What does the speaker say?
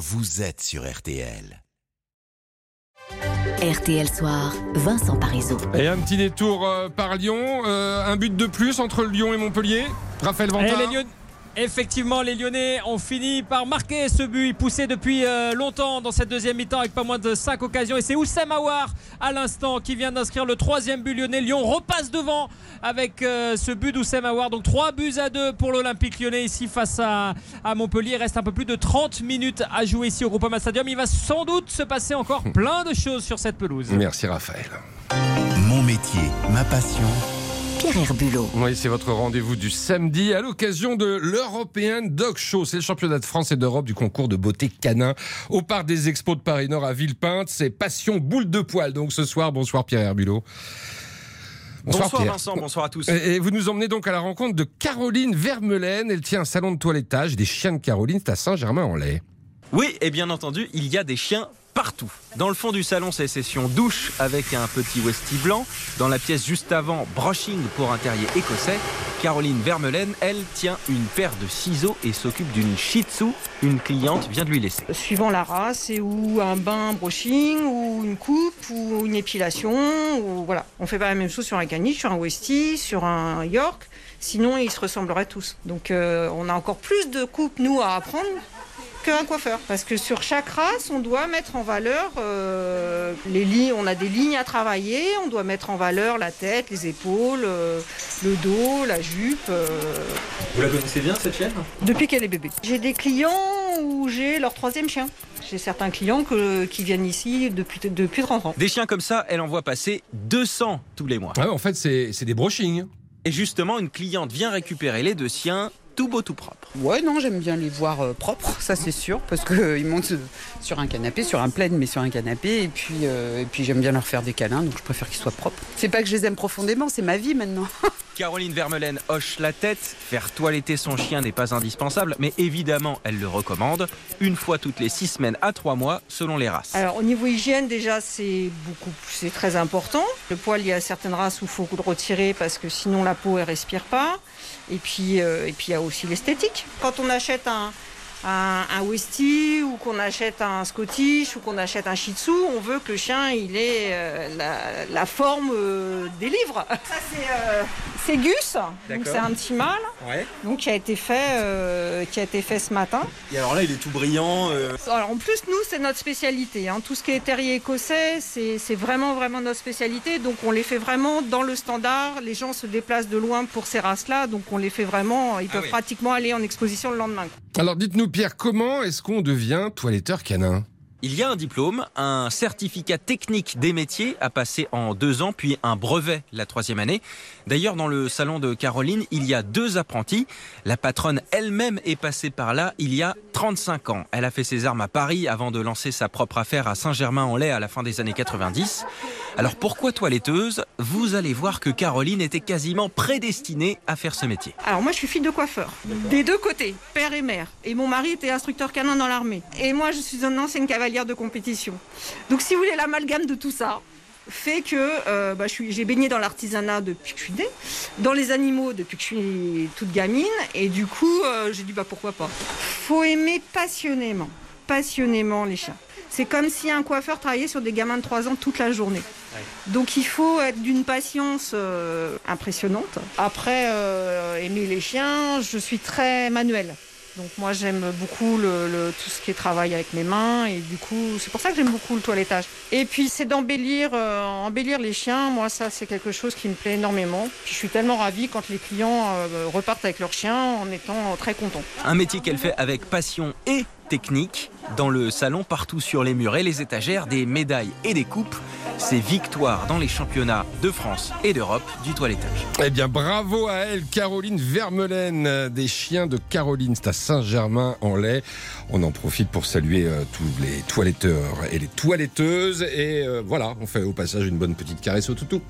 vous êtes sur RTL. RTL Soir, Vincent Parisot. Et un petit détour euh, par Lyon. euh, un but de plus entre Lyon et Montpellier. Raphaël Et Vantard. les Lyon- Effectivement, les Lyonnais ont fini par marquer ce but. Ils poussaient depuis euh, longtemps dans cette deuxième mi-temps avec pas moins de 5 occasions. Et c'est Oussem Aouar à l'instant qui vient d'inscrire le troisième but lyonnais. Lyon repasse devant avec euh, ce but d'Oussem Aouar. Donc 3 buts à 2 pour l'Olympique lyonnais ici face à, à Montpellier. Il reste un peu plus de 30 minutes à jouer ici au Groupama Stadium. Il va sans doute se passer encore plein de choses sur cette pelouse. Merci Raphaël. Mon métier, ma passion, Pierre Herbulot. Oui, c'est votre rendez-vous du samedi à l'occasion de l'European Dog Show. C'est le championnat de France et d'Europe du concours de beauté canin au parc des expos de Paris-Nord à Villepinte. C'est Passion Boule de Poil. Donc ce soir, bonsoir Pierre Herbulot. Bonsoir, Pierre. Vincent, bonsoir à tous. Et et vous nous emmenez donc à la rencontre de Caroline Vermelaine. Elle tient un salon de toilettage des chiens de Caroline. C'est à Saint-Germain-en-Laye. Oui, et bien entendu, il y a des chiens partout. Dans le fond du salon, c'est session douche avec un petit Westie blanc. Dans la pièce juste avant, brushing pour un terrier écossais. Caroline Vermelaine, elle, tient une paire de ciseaux et s'occupe d'une shih tzu. Une cliente vient de lui laisser. suivant la race, c'est ou un bain brushing, ou une coupe, ou une épilation. Ou voilà. On fait pas la même chose sur un caniche, sur un Westie, sur un York. Sinon, ils se ressembleraient tous. Donc, euh, on a encore plus de coupes, nous, à apprendre qu'un coiffeur. Parce que sur chaque race, on doit mettre en valeur euh, les lignes. On a des lignes à travailler. On doit mettre en valeur la tête, les épaules, euh, le dos, la jupe. euh, Vous la connaissez bien, cette chienne? Depuis qu'elle est bébé. J'ai des clients où j'ai leur troisième chien. J'ai certains clients que- qui viennent ici depuis, depuis 30 ans. Des chiens comme ça, elle en voit passer 200 tous les mois. Ah ouais, en fait, c'est des brushings. Et justement, une cliente vient récupérer les deux chiens, beau, tout propre. Ouais, non, j'aime bien les voir euh, propres, ça c'est sûr, parce qu'ils montent euh, sur un canapé, sur un plaid, mais sur un canapé, puis, euh, et puis j'aime bien leur faire des câlins, donc je préfère qu'ils soient propres. C'est pas que je les aime profondément, c'est ma vie maintenant. Caroline Vermelaine hoche la tête. Faire toiletter son chien n'est pas indispensable, mais évidemment, elle le recommande. Une fois toutes les six semaines à trois mois, selon les races. Alors au niveau hygiène déjà c'est beaucoup très important. Le poil il y a certaines races où il faut le retirer parce que sinon la peau elle respire pas. Et puis euh, et puis il y a aussi l'esthétique. Quand on achète un un, un Westie ou qu'on achète un Scottish ou qu'on achète un Shih Tzu, on veut que le chien il ait euh, la, la forme euh, des livres. Ça c'est euh, Gus, donc c'est un petit mâle, Ouais. donc qui a été fait euh, qui a été fait ce matin. Et alors là, il est tout brillant. euh, Alors en plus, nous, c'est notre spécialité. hein. Tout ce qui est terrier écossais, c'est vraiment, vraiment notre spécialité. Donc on les fait vraiment dans le standard. Les gens se déplacent de loin pour ces races-là. Donc on les fait vraiment, ils peuvent oui. pratiquement aller en exposition le lendemain. Alors dites-nous Pierre, comment est-ce qu'on devient toiletteur canin Il y a un diplôme, un certificat technique des métiers à passer en deux ans, puis un brevet la troisième année. D'ailleurs, dans le salon de Caroline, il y a deux apprentis. La patronne elle-même est passée par là il y a 35 ans. Elle a fait ses armes à Paris avant de lancer sa propre affaire à Saint-Germain-en-Laye à la fin des années 90. Alors pourquoi toiletteuse? Vous allez voir que Caroline était quasiment prédestinée à faire ce métier. Alors moi, je suis fille de coiffeur, des deux côtés, père et mère. Et mon mari était instructeur canin dans l'armée. Et moi, je suis une ancienne cavalière de compétition. Donc si vous voulez, l'amalgame de tout ça fait que euh, bah, j'ai baigné dans l'artisanat depuis que je suis née, dans les animaux depuis que je suis toute gamine. Et du coup, euh, j'ai dit bah pourquoi pas? Faut aimer passionnément, passionnément les chiens. C'est comme si un coiffeur travaillait sur des gamins de 3 ans toute la journée. Donc il faut être d'une patience euh, impressionnante. Après, euh, aimer les chiens, je suis très manuelle. Donc moi j'aime beaucoup le, le- tout ce qui est travail avec mes mains et du coup c'est pour ça que j'aime beaucoup le toilettage. Et puis c'est d'embellir euh, embellir les chiens, moi ça c'est quelque chose qui me plaît énormément. Puis je suis tellement ravie quand les clients euh, repartent avec leurs chiens en étant très contents. Un métier qu'elle fait avec passion et technique. Dans le salon, partout sur les murs et les étagères, des médailles et des coupes. Ses victoires dans les championnats de France et d'Europe du toilettage. Eh bien, bravo à elle, Caroline Vermelaine, des chiens de Caroline. C'est à Saint-Germain-en-Laye. On en profite pour saluer euh, tous les toiletteurs et les toiletteuses. Et euh, voilà, on fait au passage une bonne petite caresse au toutou.